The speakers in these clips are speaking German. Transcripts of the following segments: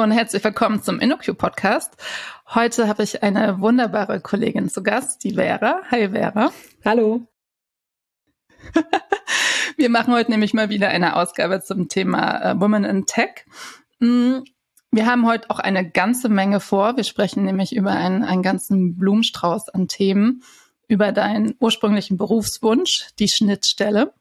Hallo und herzlich willkommen zum InnoQ Podcast. Heute habe ich eine wunderbare Kollegin zu Gast, die Vera. Hi Vera. Hallo. Wir machen heute nämlich mal wieder eine Ausgabe zum Thema äh, Women in Tech. Mm, wir haben heute auch eine ganze Menge vor. Wir sprechen nämlich über einen, einen ganzen Blumenstrauß an Themen, über deinen ursprünglichen Berufswunsch, die Schnittstelle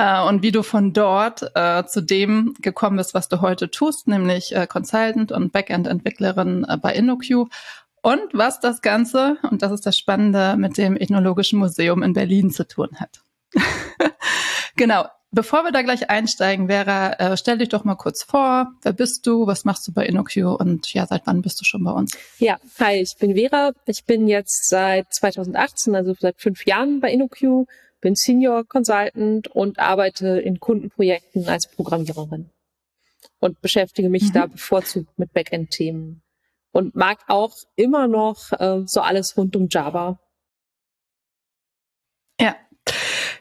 äh, und wie du von dort äh, zu dem gekommen bist, was du heute tust, nämlich äh, Consultant und Backend-Entwicklerin äh, bei InnoQ. Und was das Ganze, und das ist das Spannende, mit dem Ethnologischen Museum in Berlin zu tun hat. genau. Bevor wir da gleich einsteigen, Vera, äh, stell dich doch mal kurz vor. Wer bist du? Was machst du bei InnoQ? Und ja, seit wann bist du schon bei uns? Ja, hi, ich bin Vera. Ich bin jetzt seit 2018, also seit fünf Jahren bei InnoQ bin Senior Consultant und arbeite in Kundenprojekten als Programmiererin und beschäftige mich mhm. da bevorzugt mit Backend-Themen und mag auch immer noch äh, so alles rund um Java. Ja,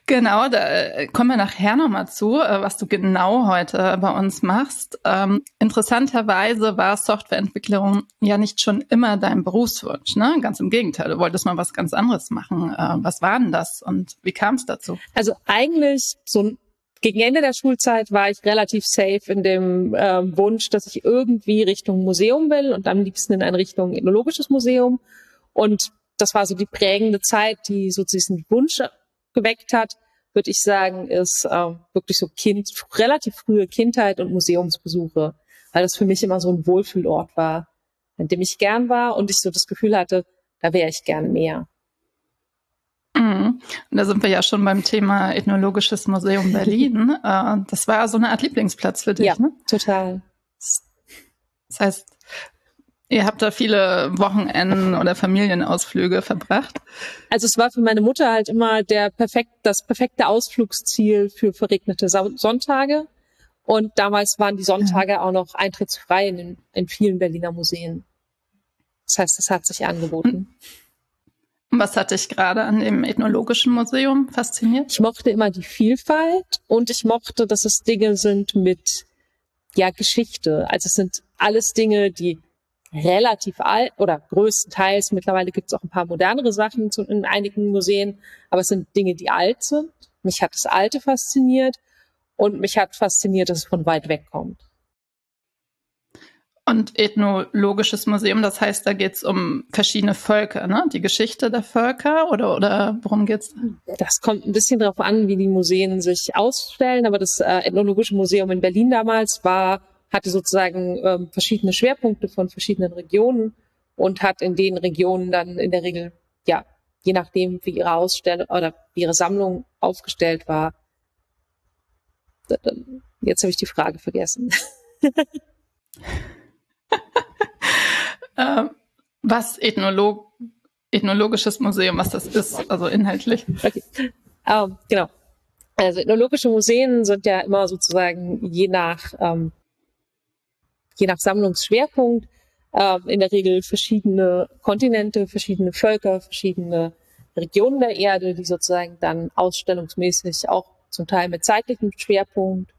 Genau, da äh, kommen wir nachher nochmal zu, äh, was du genau heute bei uns machst. Ähm, interessanterweise war Softwareentwicklung ja nicht schon immer dein Berufswunsch, ne? Ganz im Gegenteil, du wolltest mal was ganz anderes machen. Äh, was war denn das und wie kam es dazu? Also eigentlich so gegen Ende der Schulzeit war ich relativ safe in dem äh, Wunsch, dass ich irgendwie Richtung Museum will und am liebsten in eine Richtung ethnologisches Museum. Und das war so die prägende Zeit, die so diesen Wunsch geweckt hat, würde ich sagen, ist äh, wirklich so Kind, relativ frühe Kindheit und Museumsbesuche, weil das für mich immer so ein Wohlfühlort war, an dem ich gern war und ich so das Gefühl hatte, da wäre ich gern mehr. Mhm. Und da sind wir ja schon beim Thema Ethnologisches Museum Berlin. äh, das war so eine Art Lieblingsplatz für dich, ja, ne? total. Das heißt, Ihr habt da viele Wochenenden oder Familienausflüge verbracht. Also es war für meine Mutter halt immer der perfekt, das perfekte Ausflugsziel für verregnete Sonntage. Und damals waren die Sonntage ja. auch noch eintrittsfrei in, in vielen Berliner Museen. Das heißt, das hat sich angeboten. Was hat dich gerade an dem Ethnologischen Museum fasziniert? Ich mochte immer die Vielfalt und ich mochte, dass es Dinge sind mit ja Geschichte. Also es sind alles Dinge, die relativ alt oder größtenteils. Mittlerweile gibt es auch ein paar modernere Sachen in einigen Museen, aber es sind Dinge, die alt sind. Mich hat das Alte fasziniert und mich hat fasziniert, dass es von weit weg kommt. Und Ethnologisches Museum, das heißt, da geht es um verschiedene Völker, ne? Die Geschichte der Völker oder, oder worum geht's? Das kommt ein bisschen darauf an, wie die Museen sich ausstellen, aber das äh, Ethnologische Museum in Berlin damals war hatte sozusagen ähm, verschiedene Schwerpunkte von verschiedenen Regionen und hat in den Regionen dann in der Regel, ja, je nachdem, wie ihre Ausstellung oder wie ihre Sammlung aufgestellt war. Jetzt habe ich die Frage vergessen. ähm, was Ethnolog Ethnologisches Museum, was das ist, also inhaltlich. Okay. Ähm, genau. Also ethnologische Museen sind ja immer sozusagen je nach ähm, je nach Sammlungsschwerpunkt äh, in der Regel verschiedene Kontinente, verschiedene Völker, verschiedene Regionen der Erde, die sozusagen dann ausstellungsmäßig auch zum Teil mit zeitlichem Schwerpunkt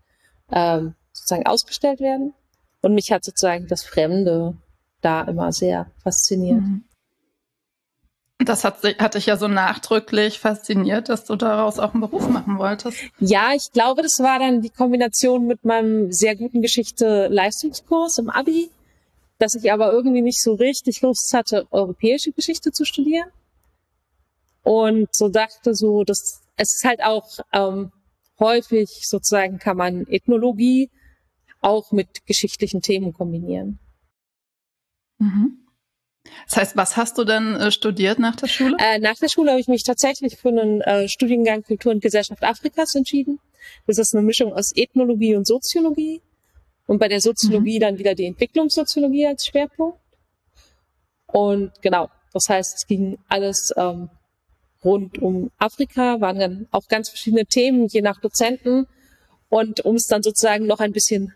ähm, sozusagen ausgestellt werden. Und mich hat sozusagen das Fremde da immer sehr fasziniert. Mhm. Das hat, hat dich ja so nachdrücklich fasziniert, dass du daraus auch einen Beruf machen wolltest. Ja, ich glaube, das war dann die Kombination mit meinem sehr guten Geschichte-Leistungskurs im Abi, dass ich aber irgendwie nicht so richtig Lust hatte, europäische Geschichte zu studieren. Und so dachte so, dass es ist halt auch ähm, häufig sozusagen kann man Ethnologie auch mit geschichtlichen Themen kombinieren. Mhm. Das heißt, was hast du denn äh, studiert nach der Schule? Äh, nach der Schule habe ich mich tatsächlich für einen äh, Studiengang Kultur und Gesellschaft Afrikas entschieden. Das ist eine Mischung aus Ethnologie und Soziologie. Und bei der Soziologie mhm. dann wieder die Entwicklungssoziologie als Schwerpunkt. Und genau, das heißt, es ging alles ähm, rund um Afrika, waren dann auch ganz verschiedene Themen, je nach Dozenten. Und um es dann sozusagen noch ein bisschen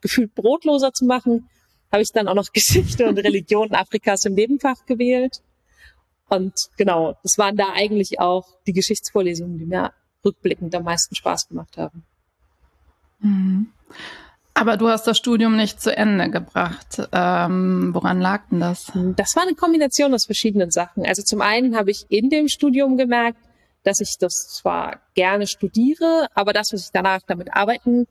gefühlt brotloser zu machen, habe ich dann auch noch Geschichte und Religion Afrikas im Nebenfach gewählt. Und genau, das waren da eigentlich auch die Geschichtsvorlesungen, die mir rückblickend am meisten Spaß gemacht haben. Mhm. Aber du hast das Studium nicht zu Ende gebracht. Ähm, woran lag denn das? Das war eine Kombination aus verschiedenen Sachen. Also zum einen habe ich in dem Studium gemerkt, dass ich das zwar gerne studiere, aber das, was ich danach damit arbeiten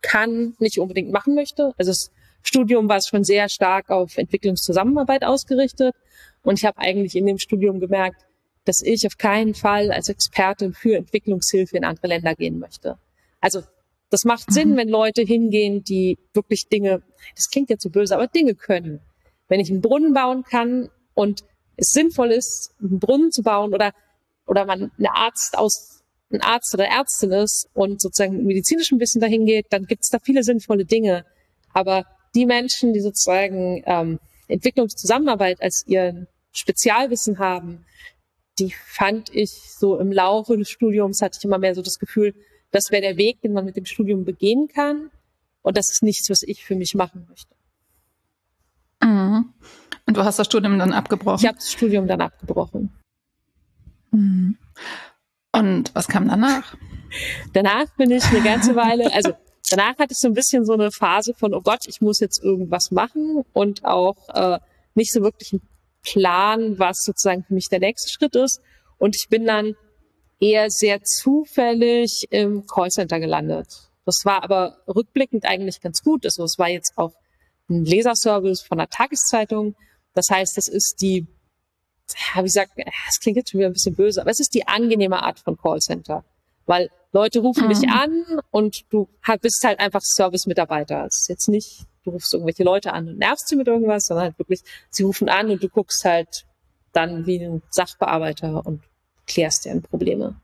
kann, nicht unbedingt machen möchte. Also das Studium war schon sehr stark auf Entwicklungszusammenarbeit ausgerichtet. Und ich habe eigentlich in dem Studium gemerkt, dass ich auf keinen Fall als Expertin für Entwicklungshilfe in andere Länder gehen möchte. Also das macht Sinn, mhm. wenn Leute hingehen, die wirklich Dinge, das klingt jetzt so böse, aber Dinge können. Wenn ich einen Brunnen bauen kann und es sinnvoll ist, einen Brunnen zu bauen oder, oder man eine Arzt aus, ein Arzt oder Ärztin ist und sozusagen medizinischen Wissen dahin geht, dann gibt es da viele sinnvolle Dinge. Aber die Menschen, die sozusagen ähm, Entwicklungszusammenarbeit als ihr Spezialwissen haben, die fand ich so im Laufe des Studiums, hatte ich immer mehr so das Gefühl, das wäre der Weg, den man mit dem Studium begehen kann. Und das ist nichts, was ich für mich machen möchte. Mhm. Und du hast das Studium dann abgebrochen? Ich habe das Studium dann abgebrochen. Mhm. Und was kam danach? Danach bin ich eine ganze Weile, also danach hatte ich so ein bisschen so eine Phase von, oh Gott, ich muss jetzt irgendwas machen und auch äh, nicht so wirklich einen Plan, was sozusagen für mich der nächste Schritt ist. Und ich bin dann eher sehr zufällig im Callcenter gelandet. Das war aber rückblickend eigentlich ganz gut. Also es war jetzt auch ein Leserservice von der Tageszeitung. Das heißt, das ist die, wie gesagt, es klingt jetzt schon wieder ein bisschen böse, aber es ist die angenehme Art von Callcenter. Weil Leute rufen mhm. dich an und du bist halt einfach Service-Mitarbeiter. Es ist jetzt nicht, du rufst irgendwelche Leute an und nervst sie mit irgendwas, sondern halt wirklich, sie rufen an und du guckst halt dann wie ein Sachbearbeiter und klärst deren Probleme.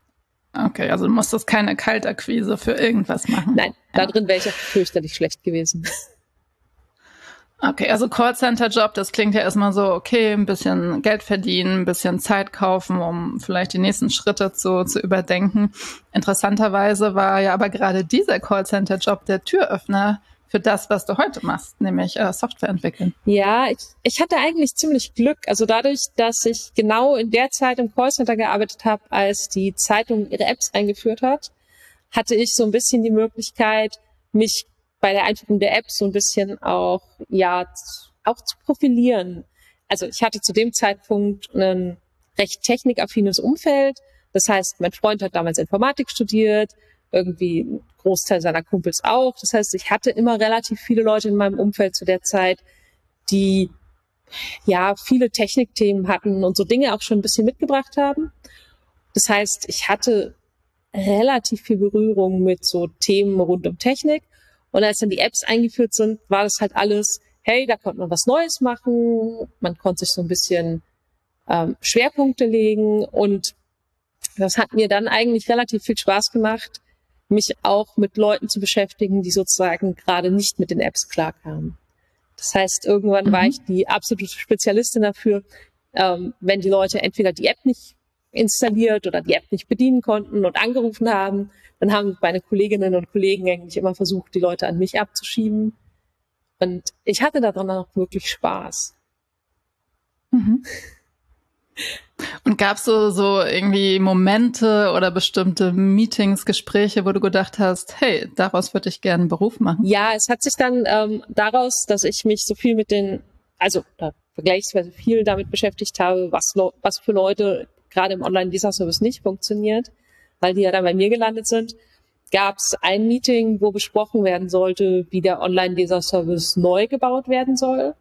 Okay, also du musstest keine Kaltakquise für irgendwas machen. Nein, ja. da drin wäre ich auch fürchterlich schlecht gewesen. Okay, also Callcenter-Job, das klingt ja erstmal so, okay, ein bisschen Geld verdienen, ein bisschen Zeit kaufen, um vielleicht die nächsten Schritte zu, zu überdenken. Interessanterweise war ja aber gerade dieser Callcenter-Job der Türöffner für das, was du heute machst, nämlich äh, Software entwickeln. Ja, ich, ich hatte eigentlich ziemlich Glück. Also dadurch, dass ich genau in der Zeit im Callcenter gearbeitet habe, als die Zeitung ihre Apps eingeführt hat, hatte ich so ein bisschen die Möglichkeit, mich bei der Einführung der Apps so ein bisschen auch, ja, auch zu profilieren. Also ich hatte zu dem Zeitpunkt ein recht technikaffines Umfeld. Das heißt, mein Freund hat damals Informatik studiert, irgendwie ein Großteil seiner Kumpels auch. Das heißt, ich hatte immer relativ viele Leute in meinem Umfeld zu der Zeit, die ja viele Technikthemen hatten und so Dinge auch schon ein bisschen mitgebracht haben. Das heißt, ich hatte relativ viel Berührung mit so Themen rund um Technik. Und als dann die Apps eingeführt sind, war das halt alles, hey, da konnte man was Neues machen, man konnte sich so ein bisschen ähm, Schwerpunkte legen und das hat mir dann eigentlich relativ viel Spaß gemacht, mich auch mit Leuten zu beschäftigen, die sozusagen gerade nicht mit den Apps klarkamen. Das heißt, irgendwann mhm. war ich die absolute Spezialistin dafür, ähm, wenn die Leute entweder die App nicht installiert oder die App nicht bedienen konnten und angerufen haben, dann haben meine Kolleginnen und Kollegen eigentlich immer versucht, die Leute an mich abzuschieben. Und ich hatte daran auch wirklich Spaß. Mhm. Und gab es so, so irgendwie Momente oder bestimmte Meetings, Gespräche, wo du gedacht hast, hey, daraus würde ich gerne einen Beruf machen? Ja, es hat sich dann ähm, daraus, dass ich mich so viel mit den, also vergleichsweise viel damit beschäftigt habe, was, was für Leute gerade im Online-Leser-Service nicht funktioniert, weil die ja dann bei mir gelandet sind, gab es ein Meeting, wo besprochen werden sollte, wie der Online-Leser-Service neu gebaut werden soll.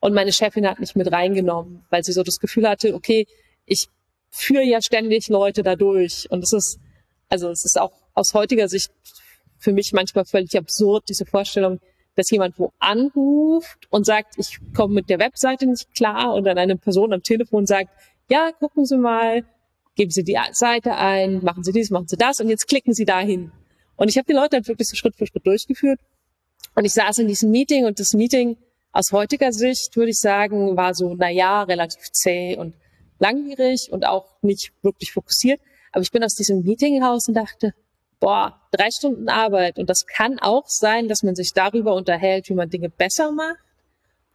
Und meine Chefin hat mich mit reingenommen, weil sie so das Gefühl hatte, okay, ich führe ja ständig Leute dadurch. Und es ist, also es ist auch aus heutiger Sicht für mich manchmal völlig absurd, diese Vorstellung, dass jemand wo anruft und sagt, ich komme mit der Webseite nicht klar und dann eine Person am Telefon sagt, ja, gucken Sie mal, geben Sie die Seite ein, machen Sie dies, machen Sie das und jetzt klicken Sie dahin. Und ich habe die Leute halt wirklich so Schritt für Schritt durchgeführt. Und ich saß in diesem Meeting und das Meeting aus heutiger Sicht würde ich sagen, war so, na ja, relativ zäh und langwierig und auch nicht wirklich fokussiert. Aber ich bin aus diesem Meeting raus und dachte, boah, drei Stunden Arbeit. Und das kann auch sein, dass man sich darüber unterhält, wie man Dinge besser macht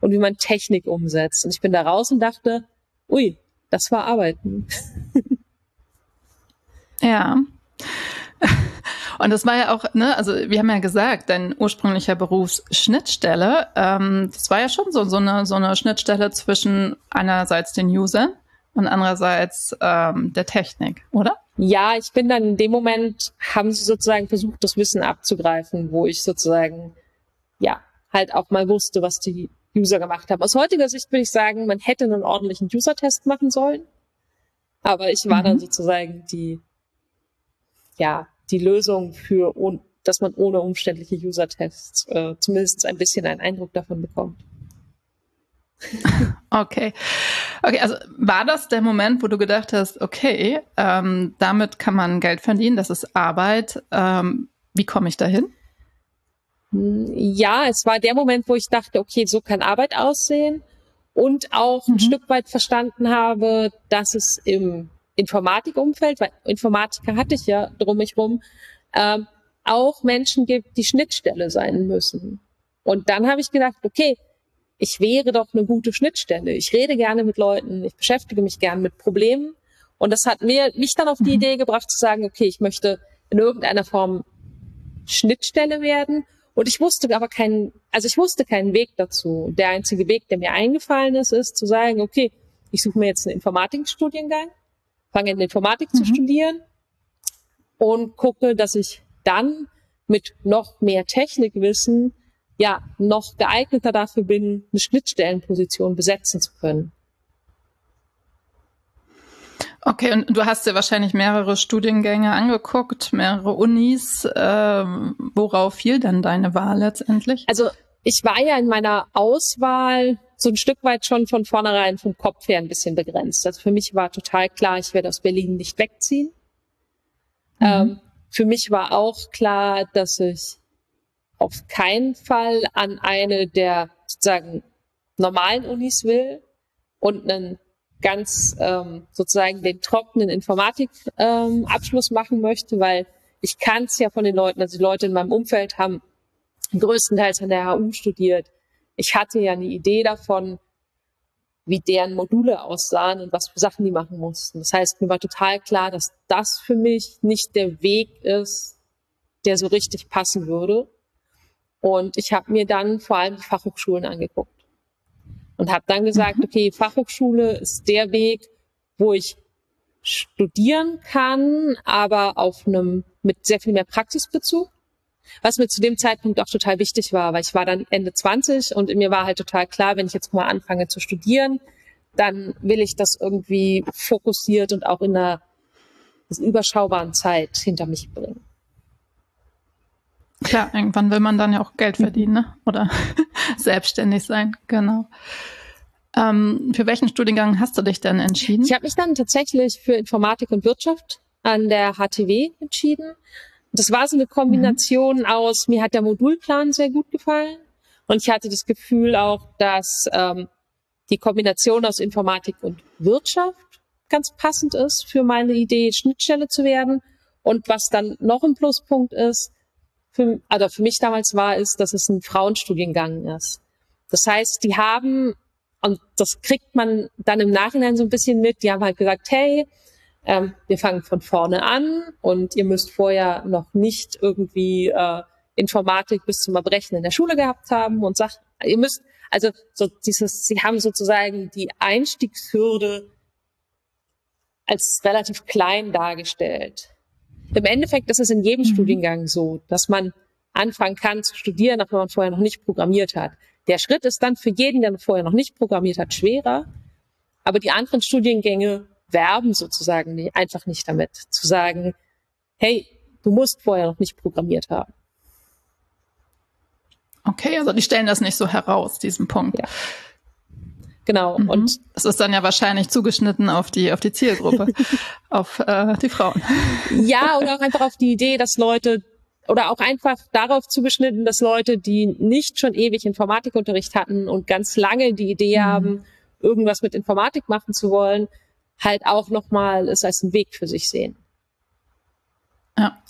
und wie man Technik umsetzt. Und ich bin da raus und dachte, ui, das war Arbeiten. Ja. Und das war ja auch, ne, also wir haben ja gesagt, dein ursprünglicher Berufsschnittstelle, ähm, das war ja schon so, so, eine, so eine Schnittstelle zwischen einerseits den Usern und andererseits ähm, der Technik, oder? Ja, ich bin dann in dem Moment, haben sie sozusagen versucht, das Wissen abzugreifen, wo ich sozusagen, ja, halt auch mal wusste, was die User gemacht haben. Aus heutiger Sicht würde ich sagen, man hätte einen ordentlichen User-Test machen sollen. Aber ich war mhm. dann sozusagen die, ja, die Lösung für, dass man ohne umständliche User-Tests äh, zumindest ein bisschen einen Eindruck davon bekommt. Okay. Okay, also war das der Moment, wo du gedacht hast, okay, ähm, damit kann man Geld verdienen, das ist Arbeit. Ähm, wie komme ich dahin? Ja, es war der Moment, wo ich dachte, okay, so kann Arbeit aussehen und auch mhm. ein Stück weit verstanden habe, dass es im Informatikumfeld, weil Informatiker hatte ich ja drum mich rum, ähm, auch Menschen gibt, die Schnittstelle sein müssen. Und dann habe ich gedacht, okay, ich wäre doch eine gute Schnittstelle. Ich rede gerne mit Leuten, ich beschäftige mich gern mit Problemen. Und das hat mir, mich dann auf die mhm. Idee gebracht zu sagen, okay, ich möchte in irgendeiner Form Schnittstelle werden. Und ich wusste aber keinen, also ich wusste keinen Weg dazu. Der einzige Weg, der mir eingefallen ist, ist zu sagen, okay, ich suche mir jetzt einen Informatikstudiengang, fange in Informatik mhm. zu studieren und gucke, dass ich dann mit noch mehr Technikwissen ja noch geeigneter dafür bin, eine Schnittstellenposition besetzen zu können. Okay, und du hast dir wahrscheinlich mehrere Studiengänge angeguckt, mehrere Unis. Ähm, worauf fiel denn deine Wahl letztendlich? Also ich war ja in meiner Auswahl so ein Stück weit schon von vornherein vom Kopf her ein bisschen begrenzt. Also für mich war total klar, ich werde aus Berlin nicht wegziehen. Mhm. Ähm, für mich war auch klar, dass ich auf keinen Fall an eine der sozusagen normalen Unis will und einen ganz ähm, sozusagen den trockenen Informatikabschluss ähm, machen möchte, weil ich kann es ja von den Leuten, also die Leute in meinem Umfeld haben größtenteils an der HU studiert. Ich hatte ja eine Idee davon, wie deren Module aussahen und was für Sachen die machen mussten. Das heißt, mir war total klar, dass das für mich nicht der Weg ist, der so richtig passen würde. Und ich habe mir dann vor allem die Fachhochschulen angeguckt und habe dann gesagt, okay, Fachhochschule ist der Weg, wo ich studieren kann, aber auf einem mit sehr viel mehr Praxisbezug. Was mir zu dem Zeitpunkt auch total wichtig war, weil ich war dann Ende 20 und mir war halt total klar, wenn ich jetzt mal anfange zu studieren, dann will ich das irgendwie fokussiert und auch in einer überschaubaren Zeit hinter mich bringen. Klar, irgendwann will man dann ja auch Geld verdienen ne? oder selbstständig sein, genau. Ähm, für welchen Studiengang hast du dich denn entschieden? Ich habe mich dann tatsächlich für Informatik und Wirtschaft an der HTW entschieden. Das war so eine Kombination mhm. aus, mir hat der Modulplan sehr gut gefallen und ich hatte das Gefühl auch, dass ähm, die Kombination aus Informatik und Wirtschaft ganz passend ist für meine Idee, Schnittstelle zu werden. Und was dann noch ein Pluspunkt ist, für, also für mich damals war, ist, dass es ein Frauenstudiengang ist. Das heißt, die haben, und das kriegt man dann im Nachhinein so ein bisschen mit, die haben halt gesagt, hey, ähm, wir fangen von vorne an und ihr müsst vorher noch nicht irgendwie äh, Informatik bis zum Erbrechen in der Schule gehabt haben und sagt, ihr müsst, also so dieses, sie haben sozusagen die Einstiegshürde als relativ klein dargestellt. Im Endeffekt ist es in jedem mhm. Studiengang so, dass man anfangen kann zu studieren, wenn man vorher noch nicht programmiert hat. Der Schritt ist dann für jeden, der vorher noch nicht programmiert hat, schwerer. Aber die anderen Studiengänge werben sozusagen nicht, einfach nicht damit, zu sagen, hey, du musst vorher noch nicht programmiert haben. Okay, also die stellen das nicht so heraus, diesen Punkt. Ja. Genau. Mhm. Und das ist dann ja wahrscheinlich zugeschnitten auf die, auf die Zielgruppe, auf äh, die Frauen. Ja, oder auch einfach auf die Idee, dass Leute oder auch einfach darauf zugeschnitten, dass Leute, die nicht schon ewig Informatikunterricht hatten und ganz lange die Idee mhm. haben, irgendwas mit Informatik machen zu wollen, halt auch nochmal es als einen Weg für sich sehen. Ja.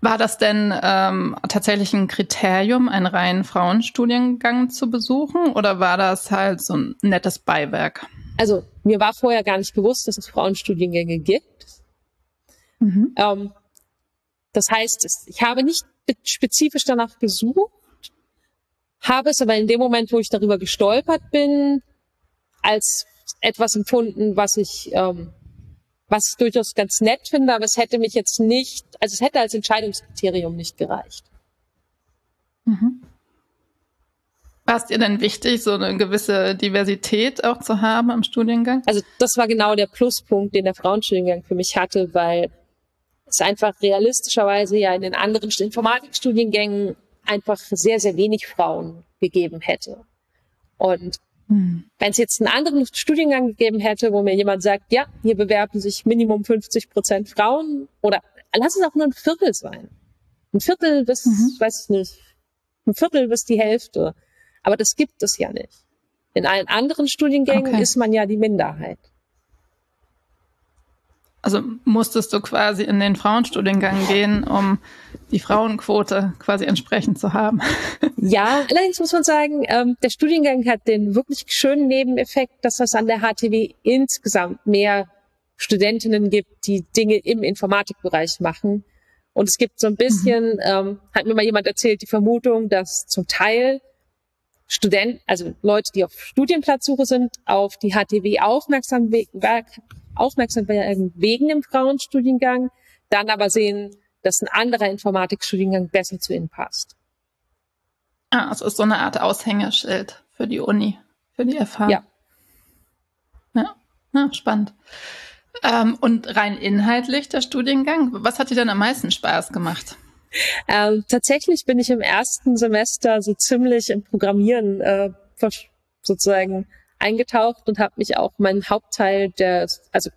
War das denn ähm, tatsächlich ein Kriterium, einen reinen Frauenstudiengang zu besuchen oder war das halt so ein nettes Beiwerk? Also mir war vorher gar nicht bewusst, dass es Frauenstudiengänge gibt. Mhm. Ähm, Das heißt, ich habe nicht spezifisch danach gesucht, habe es aber in dem Moment, wo ich darüber gestolpert bin, als etwas empfunden, was ich, ähm, was ich durchaus ganz nett finde, aber es hätte mich jetzt nicht, also es hätte als Entscheidungskriterium nicht gereicht. Mhm. War es dir denn wichtig, so eine gewisse Diversität auch zu haben im Studiengang? Also das war genau der Pluspunkt, den der Frauenstudiengang für mich hatte, weil es einfach realistischerweise ja in den anderen Informatikstudiengängen einfach sehr, sehr wenig Frauen gegeben hätte. Und hm. wenn es jetzt einen anderen Studiengang gegeben hätte, wo mir jemand sagt, ja, hier bewerben sich Minimum 50 Prozent Frauen oder lass es auch nur ein Viertel sein. Ein Viertel bis, mhm. weiß ich nicht, ein Viertel bis die Hälfte. Aber das gibt es ja nicht. In allen anderen Studiengängen okay. ist man ja die Minderheit. Also musstest du quasi in den Frauenstudiengang gehen, um die Frauenquote quasi entsprechend zu haben. Ja, allerdings muss man sagen, ähm, der Studiengang hat den wirklich schönen Nebeneffekt, dass es an der HTW insgesamt mehr Studentinnen gibt, die Dinge im Informatikbereich machen. Und es gibt so ein bisschen, mhm. ähm, hat mir mal jemand erzählt, die Vermutung, dass zum Teil Studenten, also Leute, die auf Studienplatzsuche sind, auf die HTW aufmerksam, aufmerksam werden wegen dem Frauenstudiengang, dann aber sehen, dass ein anderer Informatikstudiengang besser zu ihnen passt. Ah, also ist so eine Art Aushängeschild für die Uni, für die FH. Ja. Ja, ja spannend. Ähm, und rein inhaltlich der Studiengang, was hat dir denn am meisten Spaß gemacht? Ähm, tatsächlich bin ich im ersten Semester so ziemlich im Programmieren äh, sozusagen eingetaucht und habe mich auch meinen Hauptteil der, also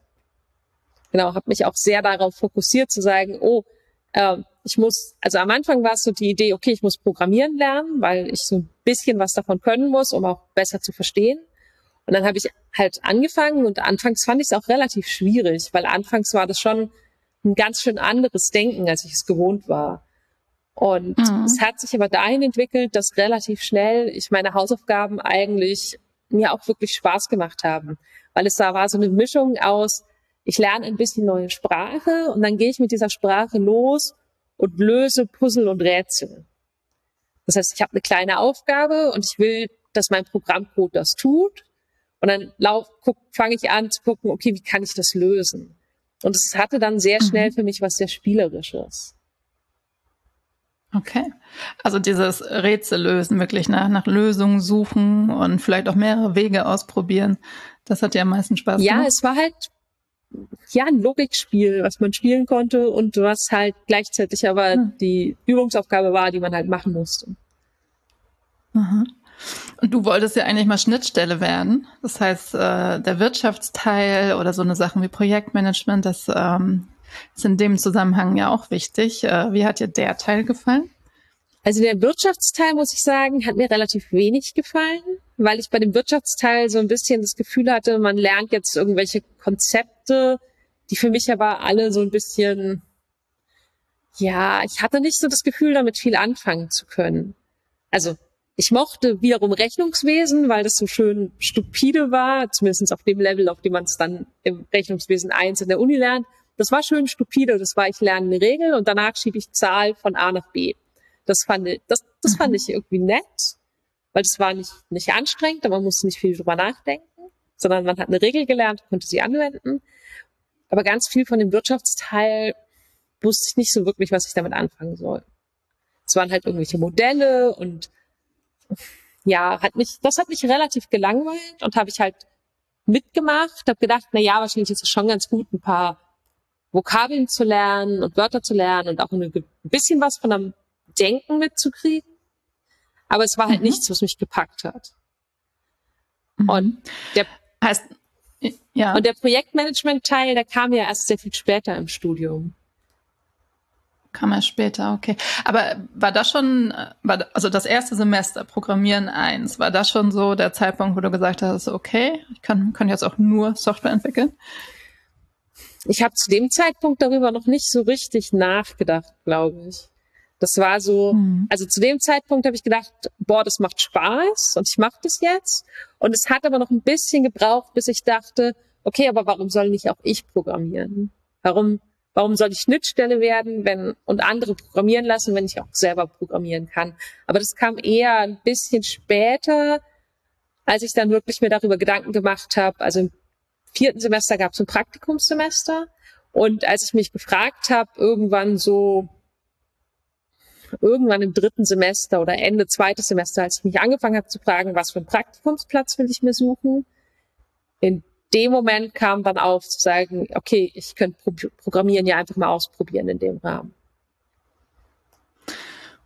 genau, habe mich auch sehr darauf fokussiert zu sagen, oh, äh, ich muss, also am Anfang war es so die Idee, okay, ich muss programmieren lernen, weil ich so ein bisschen was davon können muss, um auch besser zu verstehen. Und dann habe ich halt angefangen und anfangs fand ich es auch relativ schwierig, weil anfangs war das schon ein ganz schön anderes Denken, als ich es gewohnt war. Und mhm. es hat sich aber dahin entwickelt, dass relativ schnell ich meine Hausaufgaben eigentlich mir auch wirklich Spaß gemacht haben, weil es da war so eine Mischung aus, ich lerne ein bisschen neue Sprache und dann gehe ich mit dieser Sprache los und löse Puzzle und Rätsel. Das heißt, ich habe eine kleine Aufgabe und ich will, dass mein Programmcode das tut. Und dann fange ich an zu gucken, okay, wie kann ich das lösen? Und es hatte dann sehr mhm. schnell für mich was sehr Spielerisches. Okay. Also dieses Rätsel lösen, wirklich nach, nach Lösungen suchen und vielleicht auch mehrere Wege ausprobieren. Das hat dir am meisten Spaß ja, gemacht. Ja, es war halt ja ein Logikspiel, was man spielen konnte und was halt gleichzeitig aber hm. die Übungsaufgabe war, die man halt machen musste. Aha. Und du wolltest ja eigentlich mal Schnittstelle werden. Das heißt, äh, der Wirtschaftsteil oder so eine Sachen wie Projektmanagement, das ähm, ist in dem Zusammenhang ja auch wichtig. Äh, wie hat dir der Teil gefallen? Also der Wirtschaftsteil, muss ich sagen, hat mir relativ wenig gefallen, weil ich bei dem Wirtschaftsteil so ein bisschen das Gefühl hatte, man lernt jetzt irgendwelche Konzepte, die für mich aber alle so ein bisschen, ja, ich hatte nicht so das Gefühl, damit viel anfangen zu können. Also ich mochte wiederum Rechnungswesen, weil das so schön stupide war, zumindest auf dem Level, auf dem man es dann im Rechnungswesen 1 in der Uni lernt. Das war schön stupide. Das war, ich lerne eine Regel und danach schiebe ich Zahl von A nach B. Das fand ich, das, das fand mhm. ich irgendwie nett, weil es war nicht, nicht anstrengend, aber man musste nicht viel drüber nachdenken, sondern man hat eine Regel gelernt, konnte sie anwenden. Aber ganz viel von dem Wirtschaftsteil wusste ich nicht so wirklich, was ich damit anfangen soll. Es waren halt irgendwelche Modelle und ja, hat mich, das hat mich relativ gelangweilt und habe ich halt mitgemacht, habe gedacht, na ja, wahrscheinlich ist es schon ganz gut, ein paar Vokabeln zu lernen und Wörter zu lernen und auch ein bisschen was von einem Denken mitzukriegen. Aber es war halt mhm. nichts, was mich gepackt hat. Mhm. Und der heißt, ja. Und der Projektmanagement-Teil, der kam ja erst sehr viel später im Studium. Kam er später, okay. Aber war das schon, war, also das erste Semester Programmieren 1, war das schon so der Zeitpunkt, wo du gesagt hast, okay, ich kann, kann jetzt auch nur Software entwickeln? Ich habe zu dem Zeitpunkt darüber noch nicht so richtig nachgedacht, glaube ich. Das war so, mhm. also zu dem Zeitpunkt habe ich gedacht, boah, das macht Spaß und ich mache das jetzt. Und es hat aber noch ein bisschen gebraucht, bis ich dachte, okay, aber warum soll nicht auch ich programmieren? Warum Warum soll ich Schnittstelle werden, wenn und andere programmieren lassen, wenn ich auch selber programmieren kann? Aber das kam eher ein bisschen später, als ich dann wirklich mir darüber Gedanken gemacht habe. Also im vierten Semester gab es ein Praktikumssemester und als ich mich gefragt habe, irgendwann so irgendwann im dritten Semester oder Ende zweites Semester, als ich mich angefangen habe zu fragen, was für einen Praktikumsplatz will ich mir suchen, in dem Moment kam dann auf zu sagen, okay, ich könnte Programmieren ja einfach mal ausprobieren in dem Rahmen.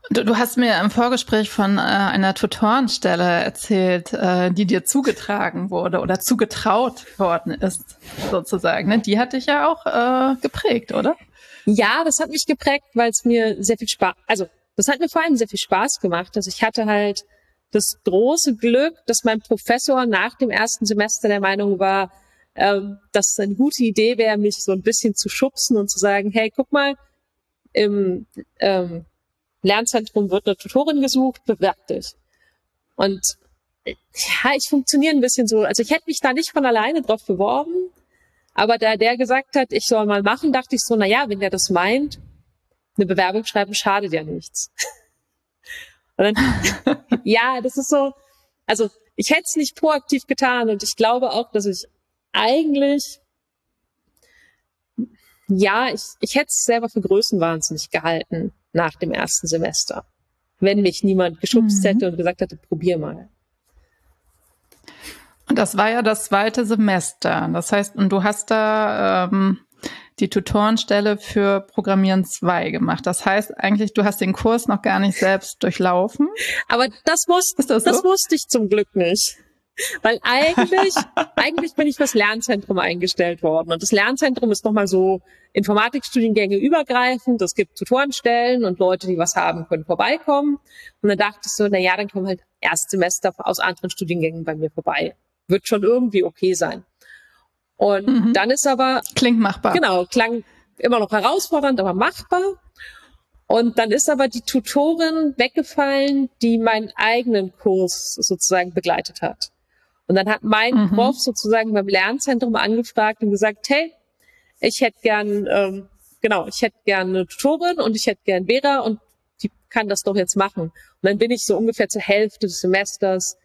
Du, du hast mir im Vorgespräch von äh, einer Tutorenstelle erzählt, äh, die dir zugetragen wurde oder zugetraut worden ist, sozusagen. Ne? Die hat dich ja auch äh, geprägt, oder? Ja, das hat mich geprägt, weil es mir sehr viel Spaß, also das hat mir vor allem sehr viel Spaß gemacht. Also ich hatte halt das große Glück, dass mein Professor nach dem ersten Semester der Meinung war, ähm, dass es eine gute Idee wäre, mich so ein bisschen zu schubsen und zu sagen, hey, guck mal, im ähm, Lernzentrum wird eine Tutorin gesucht, bewerb dich. Und ja, ich funktioniere ein bisschen so. Also ich hätte mich da nicht von alleine drauf beworben, aber da der gesagt hat, ich soll mal machen, dachte ich so, na ja, wenn der das meint, eine Bewerbung schreiben schadet ja nichts. Und dann, ja, das ist so, also ich hätte es nicht proaktiv getan und ich glaube auch, dass ich eigentlich, ja, ich, ich hätte es selber für größenwahnsinnig gehalten nach dem ersten Semester, wenn mich niemand geschubst mhm. hätte und gesagt hätte, probier mal. Und das war ja das zweite Semester. Das heißt, und du hast da ähm, die Tutorenstelle für Programmieren 2 gemacht. Das heißt eigentlich, du hast den Kurs noch gar nicht selbst durchlaufen. Aber das, wusste, das, so? das wusste ich zum Glück nicht. Weil eigentlich, eigentlich bin ich fürs Lernzentrum eingestellt worden. Und das Lernzentrum ist nochmal so Informatikstudiengänge übergreifend. Es gibt Tutorenstellen und Leute, die was haben, können vorbeikommen. Und dann dachte ich so, na ja, dann kommen halt Erstsemester aus anderen Studiengängen bei mir vorbei. Wird schon irgendwie okay sein. Und mhm. dann ist aber. Klingt machbar. Genau, klang immer noch herausfordernd, aber machbar. Und dann ist aber die Tutorin weggefallen, die meinen eigenen Kurs sozusagen begleitet hat. Und dann hat mein mhm. Prof sozusagen beim Lernzentrum angefragt und gesagt, hey, ich hätte gern, ähm, genau, ich hätte gern eine Tutorin und ich hätte gern Vera und die kann das doch jetzt machen. Und dann bin ich so ungefähr zur Hälfte des Semesters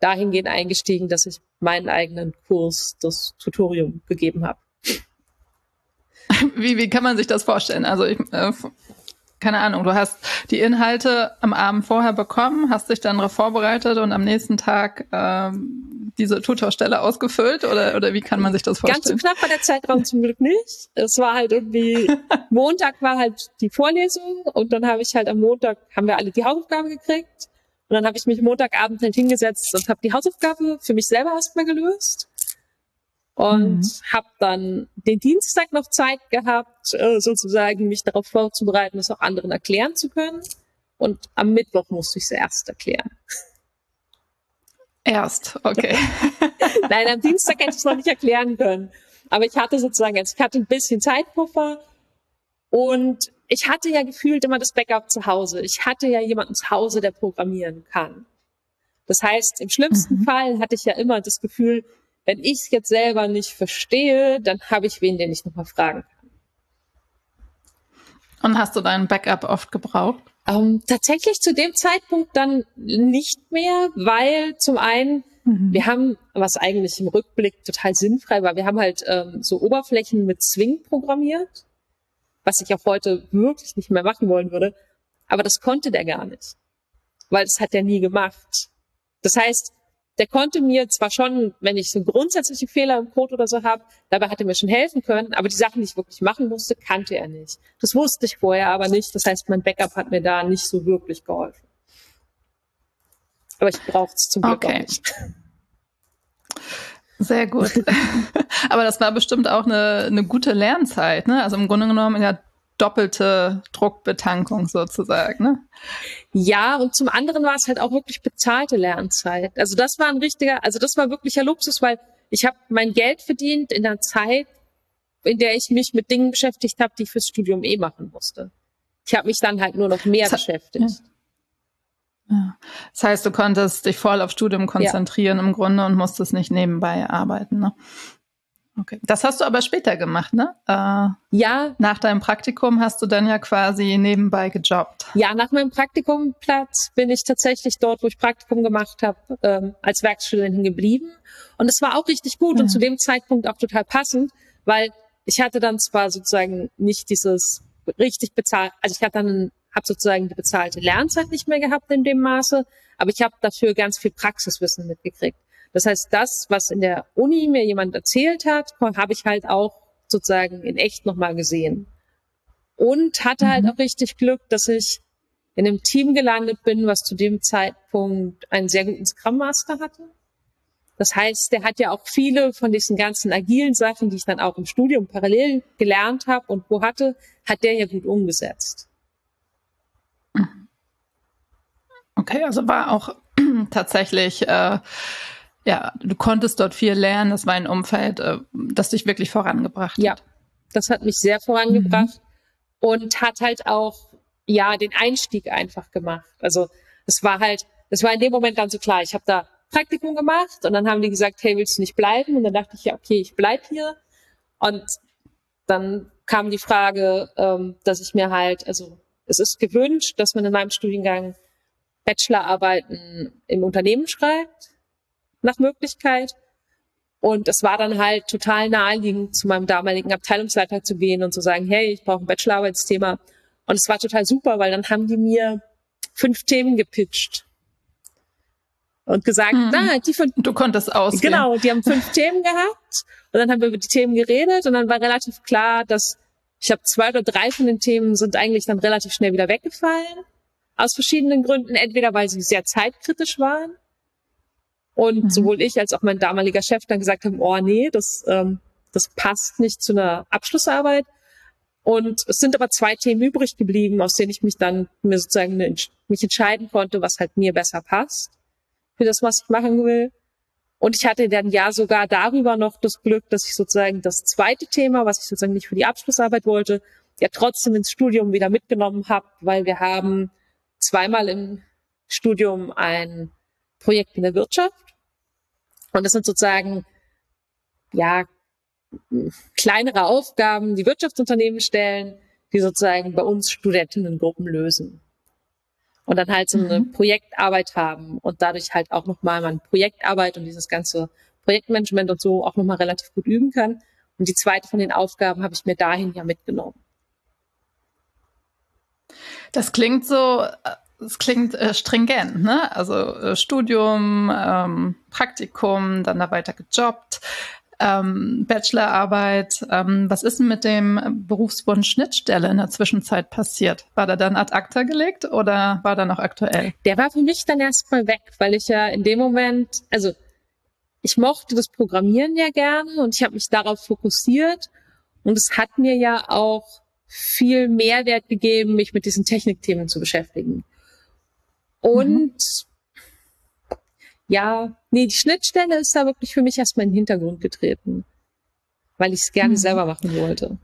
dahingehend eingestiegen, dass ich meinen eigenen Kurs, das Tutorium gegeben habe. Wie, wie kann man sich das vorstellen? Also ich, äh, keine Ahnung, du hast die Inhalte am Abend vorher bekommen, hast dich dann darauf vorbereitet und am nächsten Tag ähm, diese Tutorstelle ausgefüllt oder, oder wie kann man sich das vorstellen? Ganz so knapp war der Zeitraum zum Glück nicht. Es war halt irgendwie, Montag war halt die Vorlesung und dann habe ich halt am Montag, haben wir alle die Hausaufgabe gekriegt und dann habe ich mich Montagabend halt hingesetzt und habe die Hausaufgabe für mich selber erstmal gelöst. Und mhm. habe dann den Dienstag noch Zeit gehabt, äh, sozusagen mich darauf vorzubereiten, das auch anderen erklären zu können. Und am Mittwoch musste ich es erst erklären. Erst, okay. Nein, am Dienstag hätte ich es noch nicht erklären können. Aber ich hatte sozusagen, also ich hatte ein bisschen Zeitpuffer und ich hatte ja gefühlt immer das Backup zu Hause. Ich hatte ja jemanden zu Hause, der programmieren kann. Das heißt, im schlimmsten mhm. Fall hatte ich ja immer das Gefühl, wenn ich es jetzt selber nicht verstehe, dann habe ich wen, den ich nochmal fragen kann. Und hast du deinen Backup oft gebraucht? Ähm, tatsächlich zu dem Zeitpunkt dann nicht mehr, weil zum einen mhm. wir haben, was eigentlich im Rückblick total sinnfrei war, wir haben halt ähm, so Oberflächen mit Swing programmiert was ich auch heute wirklich nicht mehr machen wollen würde. Aber das konnte der gar nicht, weil das hat er nie gemacht. Das heißt, der konnte mir zwar schon, wenn ich so grundsätzliche Fehler im Code oder so habe, dabei hat er mir schon helfen können, aber die Sachen, die ich wirklich machen musste, kannte er nicht. Das wusste ich vorher aber nicht. Das heißt, mein Backup hat mir da nicht so wirklich geholfen. Aber ich brauche es zum Glück okay. auch nicht. Sehr gut. Aber das war bestimmt auch eine, eine gute Lernzeit, ne? Also im Grunde genommen ja doppelte Druckbetankung sozusagen, ne? Ja, und zum anderen war es halt auch wirklich bezahlte Lernzeit. Also das war ein richtiger, also das war wirklicher Luxus, weil ich habe mein Geld verdient in der Zeit, in der ich mich mit Dingen beschäftigt habe, die ich fürs Studium eh machen musste. Ich habe mich dann halt nur noch mehr das beschäftigt. Ja. Ja. Das heißt, du konntest dich voll auf Studium konzentrieren ja. im Grunde und musstest nicht nebenbei arbeiten. Ne? Okay. Das hast du aber später gemacht, ne? Äh, ja. Nach deinem Praktikum hast du dann ja quasi nebenbei gejobbt. Ja, nach meinem Praktikumplatz bin ich tatsächlich dort, wo ich Praktikum gemacht habe, ähm, als Werkstudentin geblieben. Und es war auch richtig gut ja. und zu dem Zeitpunkt auch total passend, weil ich hatte dann zwar sozusagen nicht dieses richtig bezahlt, also ich hatte dann habe sozusagen die bezahlte Lernzeit nicht mehr gehabt in dem Maße, aber ich habe dafür ganz viel Praxiswissen mitgekriegt. Das heißt, das, was in der Uni mir jemand erzählt hat, habe ich halt auch sozusagen in echt nochmal gesehen. Und hatte halt mhm. halt auch richtig Glück, dass ich in einem Team gelandet bin, was zu dem Zeitpunkt einen sehr guten Scrum Master hatte. Das heißt, der hat ja auch viele von diesen ganzen agilen Sachen, die ich dann auch im Studium parallel gelernt habe und wo hatte, hat der ja gut umgesetzt. Okay, also war auch tatsächlich, äh, ja, du konntest dort viel lernen. Es war ein Umfeld, äh, das dich wirklich vorangebracht ja, hat. Ja, das hat mich sehr vorangebracht mhm. und hat halt auch, ja, den Einstieg einfach gemacht. Also es war halt, es war in dem Moment dann so klar, ich habe da Praktikum gemacht und dann haben die gesagt, hey, willst du nicht bleiben? Und dann dachte ich, ja, okay, ich bleib hier. Und dann kam die Frage, ähm, dass ich mir halt, also es ist gewünscht, dass man in meinem Studiengang Bachelorarbeiten im Unternehmen schreibt, nach Möglichkeit. Und es war dann halt total naheliegend, zu meinem damaligen Abteilungsleiter zu gehen und zu sagen, hey, ich brauche ein Bachelorarbeitsthema. Und es war total super, weil dann haben die mir fünf Themen gepitcht und gesagt, hm. na, die von du konntest auswählen. Genau, die haben fünf Themen gehabt und dann haben wir über die Themen geredet und dann war relativ klar, dass ich habe zwei oder drei von den Themen sind eigentlich dann relativ schnell wieder weggefallen aus verschiedenen Gründen, entweder weil sie sehr zeitkritisch waren und mhm. sowohl ich als auch mein damaliger Chef dann gesagt haben, oh nee, das ähm, das passt nicht zu einer Abschlussarbeit. Und es sind aber zwei Themen übrig geblieben, aus denen ich mich dann mir sozusagen mich entscheiden konnte, was halt mir besser passt für das, was ich machen will. Und ich hatte dann ja sogar darüber noch das Glück, dass ich sozusagen das zweite Thema, was ich sozusagen nicht für die Abschlussarbeit wollte, ja trotzdem ins Studium wieder mitgenommen habe, weil wir haben zweimal im Studium ein Projekt in der Wirtschaft. Und das sind sozusagen, ja, kleinere Aufgaben, die Wirtschaftsunternehmen stellen, die sozusagen bei uns Studentinnengruppen lösen und dann halt so eine mhm. Projektarbeit haben und dadurch halt auch nochmal meine Projektarbeit und dieses ganze Projektmanagement und so auch nochmal relativ gut üben kann. Und die zweite von den Aufgaben habe ich mir dahin ja mitgenommen. Das klingt so, es klingt äh, stringent, ne? Also äh, Studium, ähm, Praktikum, dann da weiter gejobbt ähm, Bachelorarbeit. Ähm, was ist denn mit dem Berufswunsch Schnittstelle in der Zwischenzeit passiert? War der dann ad acta gelegt oder war der noch aktuell? Der war für mich dann erstmal weg, weil ich ja in dem Moment, also ich mochte das Programmieren ja gerne und ich habe mich darauf fokussiert und es hat mir ja auch viel Mehrwert gegeben, mich mit diesen Technikthemen zu beschäftigen. Und mhm ja, nee, die Schnittstelle ist da wirklich für mich erstmal in den Hintergrund getreten, weil ich es gerne mhm. selber machen wollte.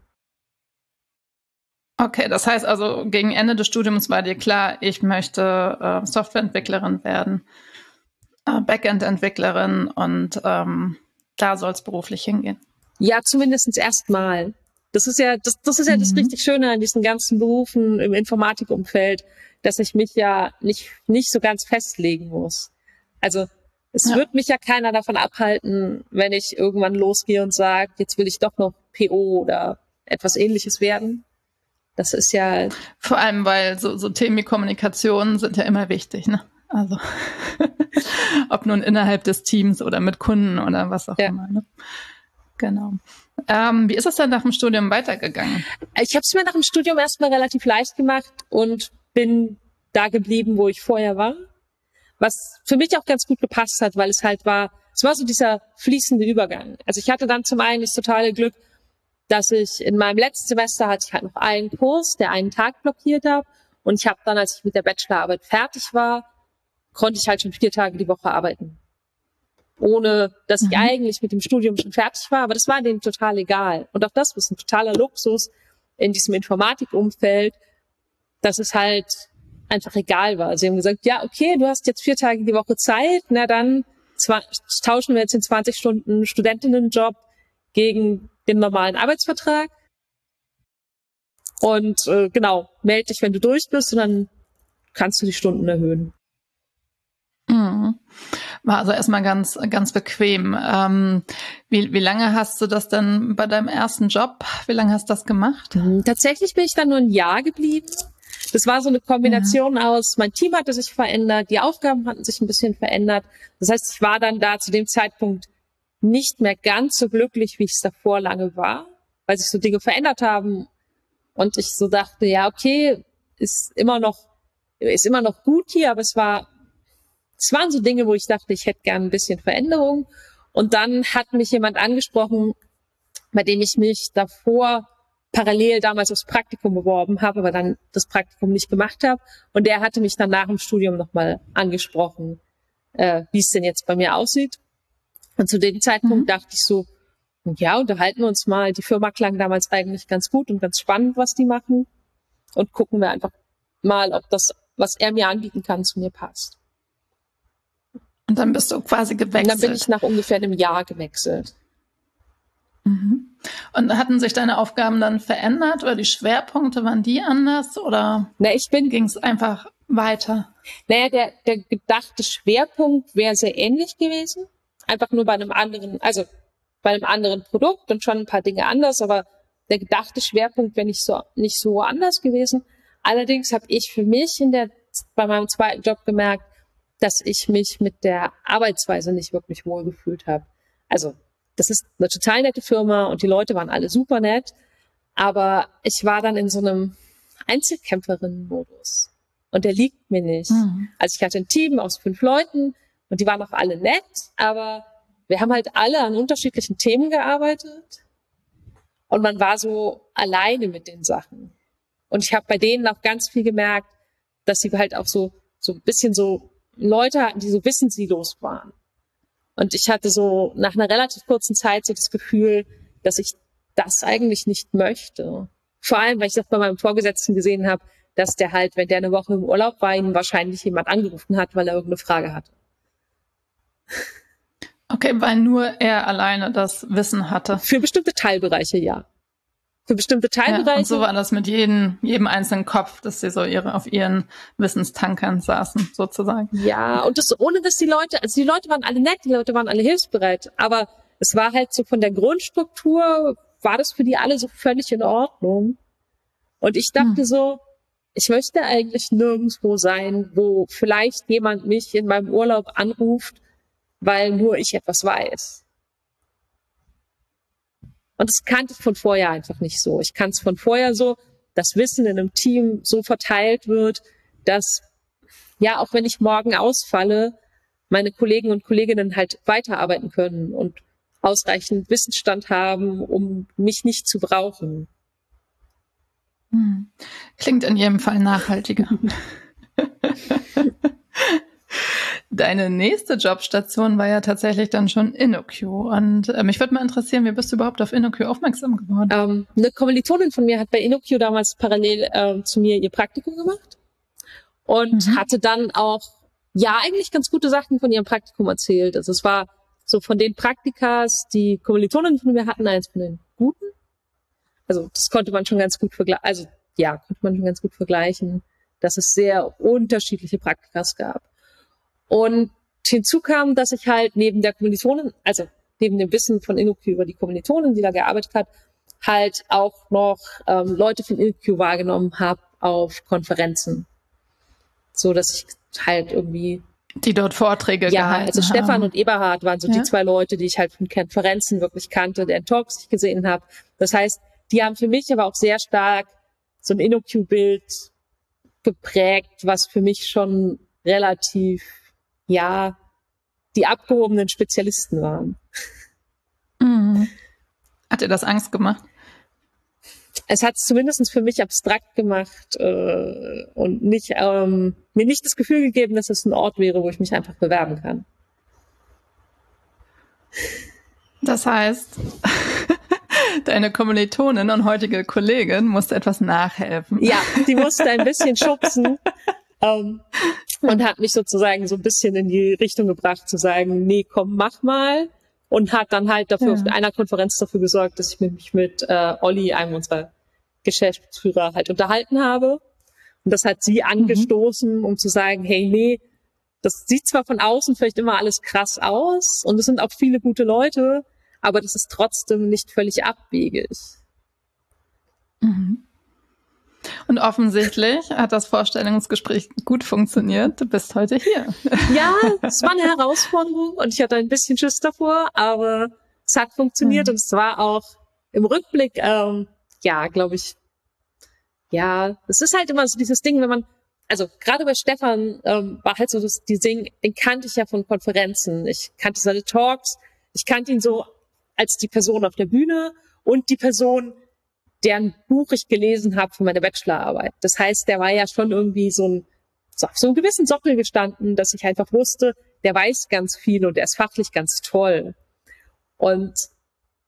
Okay, das heißt also, gegen Ende des Studiums war dir klar, ich möchte äh, Softwareentwicklerin werden, äh, Backend-Entwicklerin und ähm, da soll es beruflich hingehen. Ja, zumindest erstmal. Das ist ja, das, das ist ja mhm. das richtig Schöne an diesen ganzen Berufen im Informatikumfeld, dass ich mich ja nicht, nicht so ganz festlegen muss. Also es ja. wird mich ja keiner davon abhalten, wenn ich irgendwann losgehe und sage, jetzt will ich doch noch PO oder etwas ähnliches werden. Das ist ja. Vor allem, weil so, so Themen wie Kommunikation sind ja immer wichtig, ne? Also ob nun innerhalb des Teams oder mit Kunden oder was auch ja. immer. Ne? Genau. Ähm, wie ist es dann nach dem Studium weitergegangen? Ich habe es mir nach dem Studium erstmal relativ leicht gemacht und bin da geblieben, wo ich vorher war was für mich auch ganz gut gepasst hat, weil es halt war, es war so dieser fließende Übergang. Also ich hatte dann zum einen das totale Glück, dass ich in meinem letzten Semester hatte ich halt noch einen Kurs, der einen Tag blockiert habe. Und ich habe dann, als ich mit der Bachelorarbeit fertig war, konnte ich halt schon vier Tage die Woche arbeiten. Ohne, dass ich mhm. eigentlich mit dem Studium schon fertig war. Aber das war denen total egal. Und auch das ist ein totaler Luxus in diesem Informatikumfeld, dass es halt einfach egal war. Sie haben gesagt, ja, okay, du hast jetzt vier Tage die Woche Zeit, na dann tauschen wir jetzt den 20 Stunden Studentinnenjob gegen den normalen Arbeitsvertrag. Und äh, genau, melde dich, wenn du durch bist und dann kannst du die Stunden erhöhen. Mhm. War also erstmal ganz, ganz bequem. Ähm, wie, wie lange hast du das dann bei deinem ersten Job? Wie lange hast du das gemacht? Mhm. Tatsächlich bin ich dann nur ein Jahr geblieben. Das war so eine Kombination ja. aus, mein Team hatte sich verändert, die Aufgaben hatten sich ein bisschen verändert. Das heißt, ich war dann da zu dem Zeitpunkt nicht mehr ganz so glücklich, wie ich es davor lange war, weil sich so Dinge verändert haben. Und ich so dachte, ja, okay, ist immer noch, ist immer noch gut hier, aber es war es waren so Dinge, wo ich dachte, ich hätte gern ein bisschen Veränderung. Und dann hat mich jemand angesprochen, bei dem ich mich davor parallel damals aufs Praktikum beworben habe, aber dann das Praktikum nicht gemacht habe. Und der hatte mich dann nach dem Studium nochmal angesprochen, äh, wie es denn jetzt bei mir aussieht. Und zu dem Zeitpunkt mhm. dachte ich so, ja, unterhalten wir uns mal. Die Firma klang damals eigentlich ganz gut und ganz spannend, was die machen. Und gucken wir einfach mal, ob das, was er mir anbieten kann, zu mir passt. Und dann bist du quasi gewechselt. Und dann bin ich nach ungefähr einem Jahr gewechselt. Mhm. Und hatten sich deine Aufgaben dann verändert oder die Schwerpunkte, waren die anders oder Na, ich bin ging es einfach weiter? Naja, der, der gedachte Schwerpunkt wäre sehr ähnlich gewesen. Einfach nur bei einem anderen, also bei einem anderen Produkt und schon ein paar Dinge anders, aber der gedachte Schwerpunkt wäre nicht so, nicht so anders gewesen. Allerdings habe ich für mich in der, bei meinem zweiten Job gemerkt, dass ich mich mit der Arbeitsweise nicht wirklich wohlgefühlt habe. Also, das ist eine total nette Firma und die Leute waren alle super nett, aber ich war dann in so einem Einzelkämpferinnen-Modus und der liegt mir nicht. Mhm. Also ich hatte ein Team aus fünf Leuten und die waren auch alle nett, aber wir haben halt alle an unterschiedlichen Themen gearbeitet und man war so alleine mit den Sachen. Und ich habe bei denen auch ganz viel gemerkt, dass sie halt auch so so ein bisschen so Leute hatten, die so wissensilos waren. Und ich hatte so nach einer relativ kurzen Zeit so das Gefühl, dass ich das eigentlich nicht möchte. Vor allem, weil ich das bei meinem Vorgesetzten gesehen habe, dass der halt, wenn der eine Woche im Urlaub war, ihn wahrscheinlich jemand angerufen hat, weil er irgendeine Frage hatte. Okay, weil nur er alleine das Wissen hatte. Für bestimmte Teilbereiche, ja für bestimmte Teilbereiche. Ja, und so war das mit jedem, jedem einzelnen Kopf, dass sie so ihre, auf ihren Wissenstankern saßen, sozusagen. Ja, und das ohne, dass die Leute, also die Leute waren alle nett, die Leute waren alle hilfsbereit, aber es war halt so von der Grundstruktur, war das für die alle so völlig in Ordnung. Und ich dachte hm. so, ich möchte eigentlich nirgendwo sein, wo vielleicht jemand mich in meinem Urlaub anruft, weil nur ich etwas weiß. Und das kannte ich von vorher einfach nicht so. Ich kann es von vorher so, dass Wissen in einem Team so verteilt wird, dass ja, auch wenn ich morgen ausfalle, meine Kollegen und Kolleginnen halt weiterarbeiten können und ausreichend Wissensstand haben, um mich nicht zu brauchen. Hm. Klingt in jedem Fall nachhaltiger. Deine nächste Jobstation war ja tatsächlich dann schon InnoQ. Und äh, mich würde mal interessieren, wie bist du überhaupt auf InnoQ aufmerksam geworden? Ähm, eine Kommilitonin von mir hat bei InnoQ damals parallel äh, zu mir ihr Praktikum gemacht und mhm. hatte dann auch, ja, eigentlich ganz gute Sachen von ihrem Praktikum erzählt. Also es war so von den Praktikas, die Kommilitonen von mir hatten, eins von den guten. Also das konnte man schon ganz gut vergleichen. Also ja, konnte man schon ganz gut vergleichen, dass es sehr unterschiedliche Praktikas gab. Und hinzu kam, dass ich halt neben der Kommilitonen, also neben dem Wissen von InnoQ über die Kommilitonen, die da gearbeitet hat, halt auch noch ähm, Leute von InnoQ wahrgenommen habe auf Konferenzen. So dass ich halt irgendwie die dort Vorträge ja, gehalten also Stefan haben. und Eberhard waren so ja? die zwei Leute, die ich halt von Konferenzen wirklich kannte, deren Talks ich gesehen habe. Das heißt, die haben für mich aber auch sehr stark so ein InnoQ-Bild geprägt, was für mich schon relativ ja die abgehobenen Spezialisten waren. Mhm. Hat dir das Angst gemacht? Es hat es zumindest für mich abstrakt gemacht äh, und nicht ähm, mir nicht das Gefühl gegeben, dass es ein Ort wäre, wo ich mich einfach bewerben kann. Das heißt, deine Kommilitonin und heutige Kollegin musste etwas nachhelfen. Ja, die musste ein bisschen schubsen. Ähm, und hat mich sozusagen so ein bisschen in die Richtung gebracht zu sagen, nee, komm, mach mal. und hat dann halt dafür ja. auf einer Konferenz dafür gesorgt, dass ich mich mit äh, Olli, einem unserer Geschäftsführer, halt unterhalten habe. Und das hat sie mhm. angestoßen, mhm. um zu sagen, hey, nee, das sieht zwar von außen vielleicht immer alles krass aus und es sind auch viele gute Leute, aber das ist trotzdem nicht völlig abwegig. Mhm. Und offensichtlich hat das Vorstellungsgespräch gut funktioniert. Du bist heute hier. Ja, es war eine Herausforderung und ich hatte ein bisschen Schiss davor, aber es hat funktioniert mhm. und es war auch im Rückblick, ähm, ja, glaube ich, ja, es ist halt immer so dieses Ding, wenn man, also gerade bei Stefan ähm, war halt so das, die Ding, den kannte ich ja von Konferenzen. Ich kannte seine Talks, ich kannte ihn so als die Person auf der Bühne und die Person, deren Buch ich gelesen habe für meine Bachelorarbeit. Das heißt, der war ja schon irgendwie so ein so auf so einem gewissen Sockel gestanden, dass ich einfach wusste, der weiß ganz viel und der ist fachlich ganz toll. Und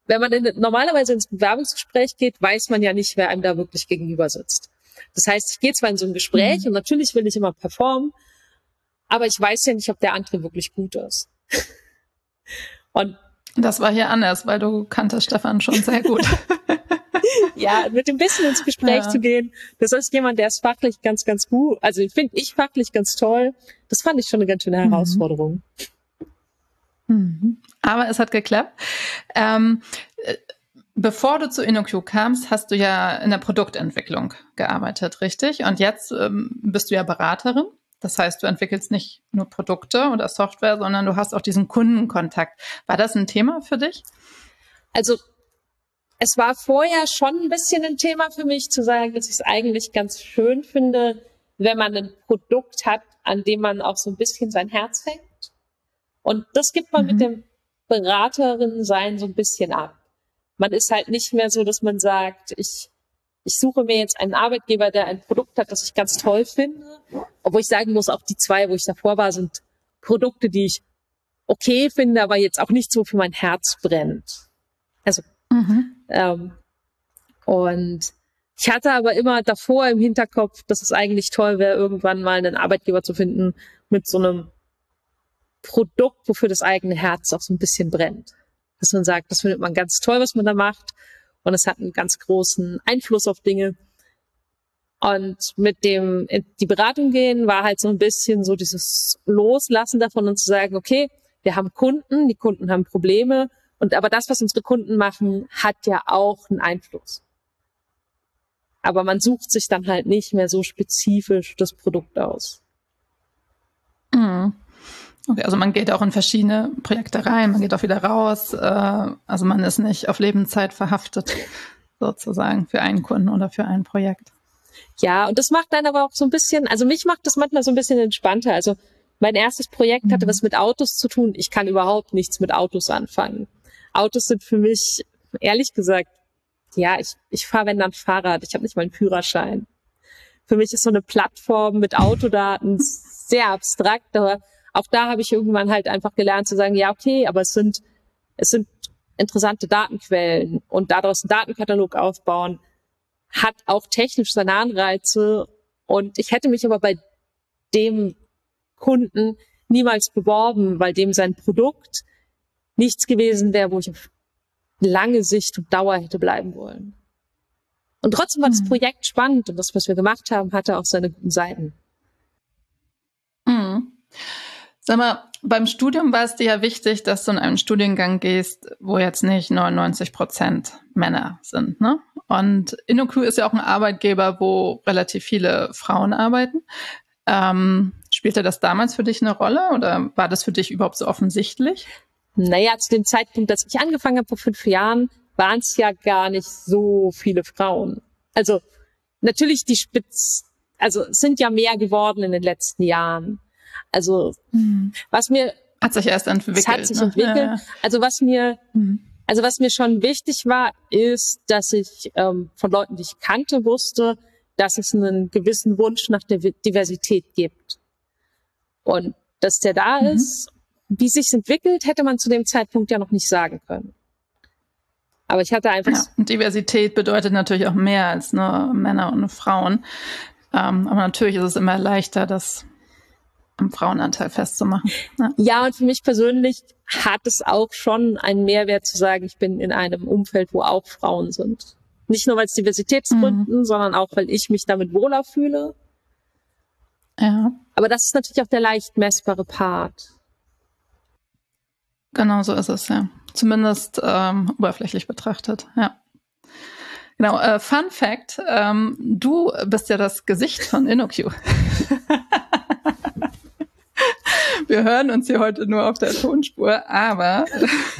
wenn man in, normalerweise ins Bewerbungsgespräch geht, weiß man ja nicht, wer einem da wirklich gegenüber sitzt. Das heißt, ich gehe zwar in so ein Gespräch mhm. und natürlich will ich immer performen, aber ich weiß ja nicht, ob der andere wirklich gut ist. und das war hier anders, weil du kanntest Stefan schon sehr gut. ja, mit dem bisschen ins Gespräch ja. zu gehen. Das ist jemand, der ist fachlich ganz, ganz gut. Also finde ich fachlich ganz toll. Das fand ich schon eine ganz schöne mhm. Herausforderung. Mhm. Aber es hat geklappt. Ähm, äh, bevor du zu InnoQ kamst, hast du ja in der Produktentwicklung gearbeitet, richtig? Und jetzt ähm, bist du ja Beraterin. Das heißt, du entwickelst nicht nur Produkte oder Software, sondern du hast auch diesen Kundenkontakt. War das ein Thema für dich? Also es war vorher schon ein bisschen ein Thema für mich zu sagen, dass ich es eigentlich ganz schön finde, wenn man ein Produkt hat, an dem man auch so ein bisschen sein Herz hängt. Und das gibt man mhm. mit dem Beraterin sein so ein bisschen ab. Man ist halt nicht mehr so, dass man sagt, ich, ich suche mir jetzt einen Arbeitgeber, der ein Produkt hat, das ich ganz toll finde. Obwohl ich sagen muss, auch die zwei, wo ich davor war, sind Produkte, die ich okay finde, aber jetzt auch nicht so für mein Herz brennt. Also Mhm. Ähm, und ich hatte aber immer davor im Hinterkopf, dass es eigentlich toll wäre, irgendwann mal einen Arbeitgeber zu finden mit so einem Produkt, wofür das eigene Herz auch so ein bisschen brennt. Dass man sagt, das findet man ganz toll, was man da macht. Und es hat einen ganz großen Einfluss auf Dinge. Und mit dem in die Beratung gehen war halt so ein bisschen so dieses Loslassen davon und zu sagen, okay, wir haben Kunden, die Kunden haben Probleme und aber das, was unsere Kunden machen, hat ja auch einen Einfluss. Aber man sucht sich dann halt nicht mehr so spezifisch das Produkt aus. Mhm. Okay, also man geht auch in verschiedene Projekte rein, man geht auch wieder raus. Äh, also man ist nicht auf Lebenszeit verhaftet, sozusagen, für einen Kunden oder für ein Projekt. Ja, und das macht dann aber auch so ein bisschen, also mich macht das manchmal so ein bisschen entspannter. Also mein erstes Projekt hatte mhm. was mit Autos zu tun. Ich kann überhaupt nichts mit Autos anfangen. Autos sind für mich, ehrlich gesagt, ja, ich, ich fahre wenn dann Fahrrad. Ich habe nicht mal einen Führerschein. Für mich ist so eine Plattform mit Autodaten sehr abstrakt, aber auch da habe ich irgendwann halt einfach gelernt zu sagen, ja, okay, aber es sind, es sind interessante Datenquellen und daraus einen Datenkatalog aufbauen, hat auch technisch seine Anreize. Und ich hätte mich aber bei dem Kunden niemals beworben, weil dem sein Produkt nichts gewesen wäre, wo ich auf lange Sicht und Dauer hätte bleiben wollen. Und trotzdem war das mhm. Projekt spannend und das, was wir gemacht haben, hatte auch seine guten Seiten. Mhm. Sag mal, beim Studium war es dir ja wichtig, dass du in einen Studiengang gehst, wo jetzt nicht 99 Prozent Männer sind. Ne? Und InnoQ ist ja auch ein Arbeitgeber, wo relativ viele Frauen arbeiten. Ähm, spielte das damals für dich eine Rolle oder war das für dich überhaupt so offensichtlich? Naja, zu dem Zeitpunkt, dass ich angefangen habe vor fünf Jahren, waren es ja gar nicht so viele Frauen. Also natürlich die Spitz, also es sind ja mehr geworden in den letzten Jahren. Also mhm. was mir hat sich erst entwickelt. Es hat sich ne? entwickelt. Ja, ja. Also was mir mhm. also was mir schon wichtig war, ist, dass ich ähm, von Leuten, die ich kannte, wusste, dass es einen gewissen Wunsch nach der Diversität gibt und dass der da mhm. ist wie sich's entwickelt, hätte man zu dem Zeitpunkt ja noch nicht sagen können. Aber ich hatte einfach. Ja, und Diversität bedeutet natürlich auch mehr als nur Männer und Frauen. Ähm, aber natürlich ist es immer leichter, das am Frauenanteil festzumachen. Ja. ja, und für mich persönlich hat es auch schon einen Mehrwert zu sagen, ich bin in einem Umfeld, wo auch Frauen sind. Nicht nur weil es Diversitätsgründen, mhm. sondern auch weil ich mich damit wohler fühle. Ja. Aber das ist natürlich auch der leicht messbare Part. Genau so ist es, ja. Zumindest ähm, oberflächlich betrachtet, ja. Genau, äh, Fun Fact, ähm, du bist ja das Gesicht von InnoQ. Wir hören uns hier heute nur auf der Tonspur, aber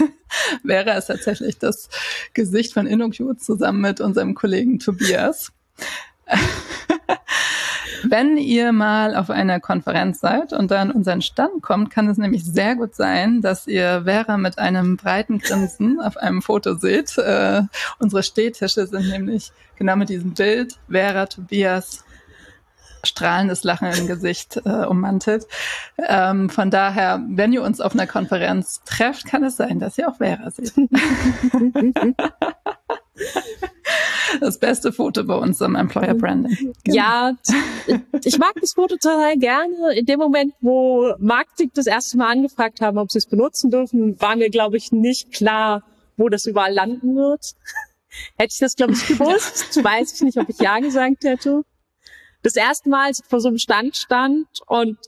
wäre es tatsächlich das Gesicht von InnoQ zusammen mit unserem Kollegen Tobias. Wenn ihr mal auf einer Konferenz seid und dann unseren Stand kommt, kann es nämlich sehr gut sein, dass ihr Vera mit einem breiten Grinsen auf einem Foto seht. Äh, unsere Stehtische sind nämlich genau mit diesem Bild Vera, Tobias, strahlendes Lachen im Gesicht äh, ummantelt. Ähm, von daher, wenn ihr uns auf einer Konferenz trefft, kann es sein, dass ihr auch Vera seht. das beste Foto bei uns im Employer Branding. Genau. Ja, ich mag das Foto total gerne. In dem Moment, wo Marketing das erste Mal angefragt haben, ob sie es benutzen dürfen, war mir, glaube ich, nicht klar, wo das überall landen wird. Hätte ich das, glaube ich, gewusst, weiß ich nicht, ob ich Ja gesagt hätte. Das erste Mal, als ich vor so einem Stand stand und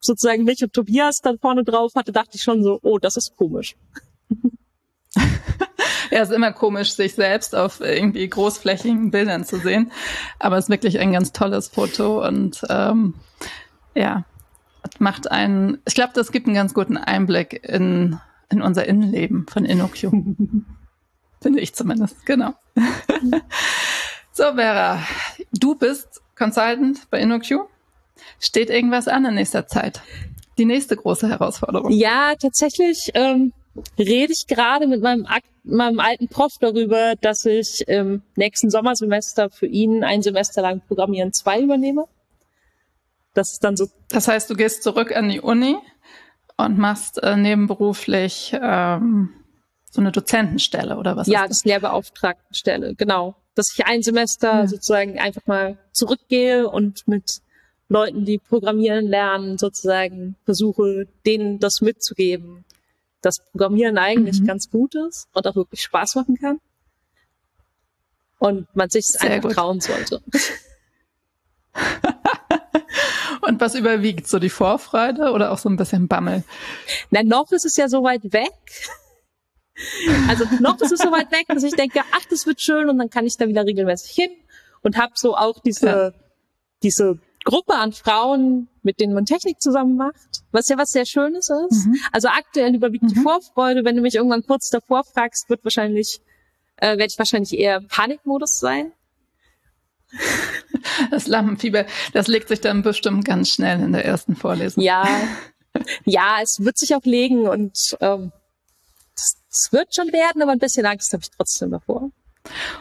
sozusagen mich und Tobias dann vorne drauf hatte, dachte ich schon so, oh, das ist komisch. Ja, es ist immer komisch, sich selbst auf irgendwie großflächigen Bildern zu sehen. Aber es ist wirklich ein ganz tolles Foto und ähm, ja, macht einen, ich glaube, das gibt einen ganz guten Einblick in, in unser Innenleben von InnoQ. Finde ich zumindest, genau. so, Vera, du bist Consultant bei InnoQ. Steht irgendwas an in nächster Zeit? Die nächste große Herausforderung. Ja, tatsächlich ähm, rede ich gerade mit meinem, meinem alten Prof darüber, dass ich im nächsten Sommersemester für ihn ein Semester lang Programmieren 2 übernehme. Das ist dann so. Das heißt, du gehst zurück an die Uni und machst äh, nebenberuflich ähm, so eine Dozentenstelle oder was? Ja, das? das Lehrbeauftragtenstelle, genau. Dass ich ein Semester ja. sozusagen einfach mal zurückgehe und mit Leuten, die programmieren lernen, sozusagen versuche, denen das mitzugeben, dass Programmieren eigentlich mhm. ganz gut ist und auch wirklich Spaß machen kann. Und man sich es einfach gut. trauen sollte. und was überwiegt? So die Vorfreude oder auch so ein bisschen Bammel? Na, noch ist es ja so weit weg. Also noch ist es so weit weg, dass ich denke, ach, das wird schön und dann kann ich da wieder regelmäßig hin und habe so auch diese, ja. diese Gruppe an Frauen, mit denen man Technik zusammen macht, was ja was sehr Schönes ist. Mhm. Also aktuell überwiegt mhm. die Vorfreude. Wenn du mich irgendwann kurz davor fragst, wird wahrscheinlich, äh, werde ich wahrscheinlich eher Panikmodus sein. Das Lampenfieber, das legt sich dann bestimmt ganz schnell in der ersten Vorlesung. Ja, ja, es wird sich auch legen und ähm, es wird schon werden, aber ein bisschen Angst habe ich trotzdem davor.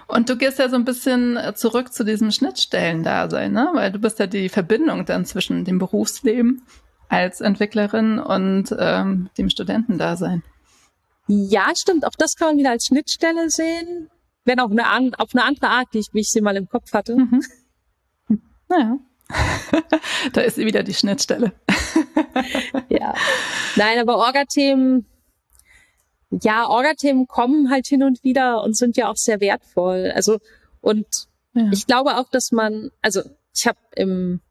Und du gehst ja so ein bisschen zurück zu diesem Schnittstellen-Dasein, ne? Weil du bist ja die Verbindung dann zwischen dem Berufsleben als Entwicklerin und ähm, dem Studentendasein. Ja, stimmt. Auch das kann man wieder als Schnittstelle sehen, wenn auch eine, auf eine andere Art, die ich, wie ich sie mal im Kopf hatte. Mhm. Naja. da ist sie wieder die Schnittstelle. ja. Nein, aber Orga-Themen ja, Orga-Themen kommen halt hin und wieder und sind ja auch sehr wertvoll. Also und ja. ich glaube auch, dass man, also ich habe im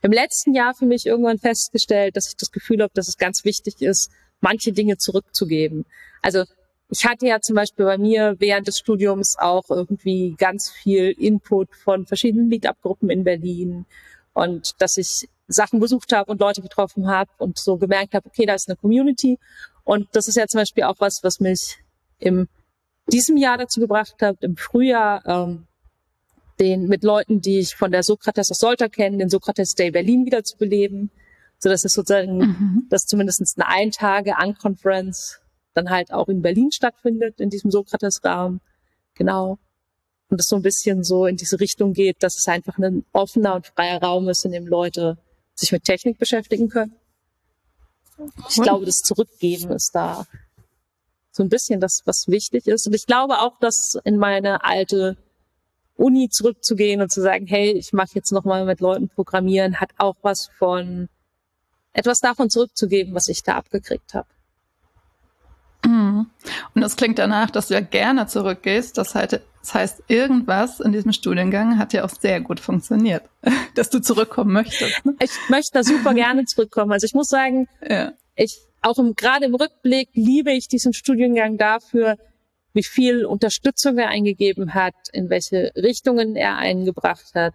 im letzten Jahr für mich irgendwann festgestellt, dass ich das Gefühl habe, dass es ganz wichtig ist, manche Dinge zurückzugeben. Also ich hatte ja zum Beispiel bei mir während des Studiums auch irgendwie ganz viel Input von verschiedenen Meetup-Gruppen in Berlin und dass ich Sachen besucht habe und Leute getroffen habe und so gemerkt habe, okay, da ist eine Community und das ist ja zum Beispiel auch was, was mich im diesem Jahr dazu gebracht hat, im Frühjahr ähm, den mit Leuten, die ich von der Sokrates aus Solta kenne, den Sokrates Day Berlin wieder zu beleben. So dass es sozusagen, mhm. dass zumindest eine Ein-Tage-Unconference dann halt auch in Berlin stattfindet, in diesem Sokrates-Raum. Genau. Und es so ein bisschen so in diese Richtung geht, dass es einfach ein offener und freier Raum ist, in dem Leute sich mit Technik beschäftigen können. Ich glaube, das Zurückgeben ist da so ein bisschen das, was wichtig ist. Und ich glaube auch, dass in meine alte Uni zurückzugehen und zu sagen, hey, ich mache jetzt nochmal mit Leuten programmieren, hat auch was von etwas davon zurückzugeben, was ich da abgekriegt habe. Mhm. Und es klingt danach, dass du ja gerne zurückgehst. Das heißt, das heißt, irgendwas in diesem Studiengang hat ja auch sehr gut funktioniert, dass du zurückkommen möchtest. Ne? Ich möchte da super gerne zurückkommen. Also ich muss sagen, ja. ich auch im, gerade im Rückblick liebe ich diesen Studiengang dafür, wie viel Unterstützung er eingegeben hat, in welche Richtungen er eingebracht hat.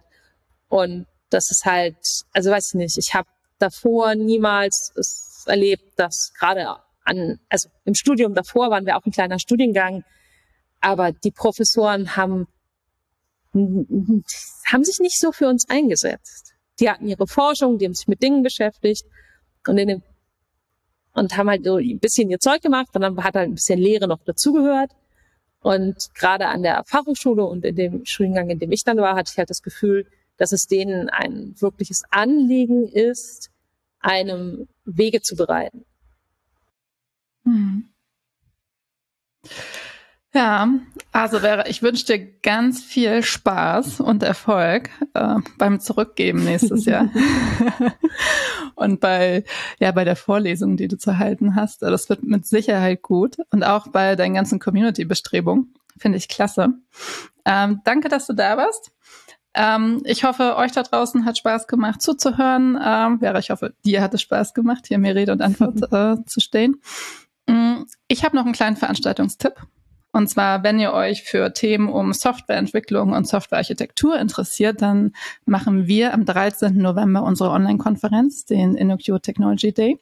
Und das ist halt, also weiß ich nicht, ich habe davor niemals es erlebt, dass gerade an, also im Studium davor waren wir auch ein kleiner Studiengang, aber die Professoren haben, haben sich nicht so für uns eingesetzt. Die hatten ihre Forschung, die haben sich mit Dingen beschäftigt und in dem, und haben halt so ein bisschen ihr Zeug gemacht und dann hat halt ein bisschen Lehre noch dazugehört. Und gerade an der Fachhochschule und in dem Studiengang, in dem ich dann war, hatte ich halt das Gefühl, dass es denen ein wirkliches Anliegen ist, einem Wege zu bereiten. Ja, also wäre, ich wünsche dir ganz viel Spaß und Erfolg äh, beim Zurückgeben nächstes Jahr. und bei, ja, bei der Vorlesung, die du zu halten hast. Das wird mit Sicherheit gut. Und auch bei deinen ganzen Community-Bestrebungen. Finde ich klasse. Ähm, danke, dass du da warst. Ähm, ich hoffe, euch da draußen hat Spaß gemacht zuzuhören. Ähm, ja, ich hoffe, dir hat es Spaß gemacht, hier mir Rede und Antwort äh, zu stehen. Mm, ich habe noch einen kleinen Veranstaltungstipp. Und zwar, wenn ihr euch für Themen um Softwareentwicklung und Softwarearchitektur interessiert, dann machen wir am 13. November unsere Online-Konferenz, den InnoQ Technology Day.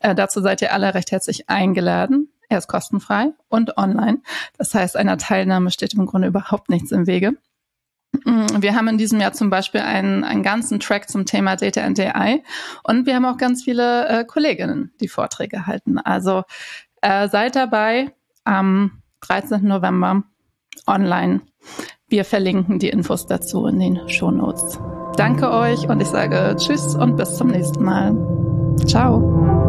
Äh, dazu seid ihr alle recht herzlich eingeladen. Er ist kostenfrei und online. Das heißt, einer Teilnahme steht im Grunde überhaupt nichts im Wege. Mm, wir haben in diesem Jahr zum Beispiel einen, einen ganzen Track zum Thema Data and AI und wir haben auch ganz viele äh, Kolleginnen, die Vorträge halten. Also äh, seid dabei am 13. November online. Wir verlinken die Infos dazu in den Show Notes. Danke euch und ich sage Tschüss und bis zum nächsten Mal. Ciao.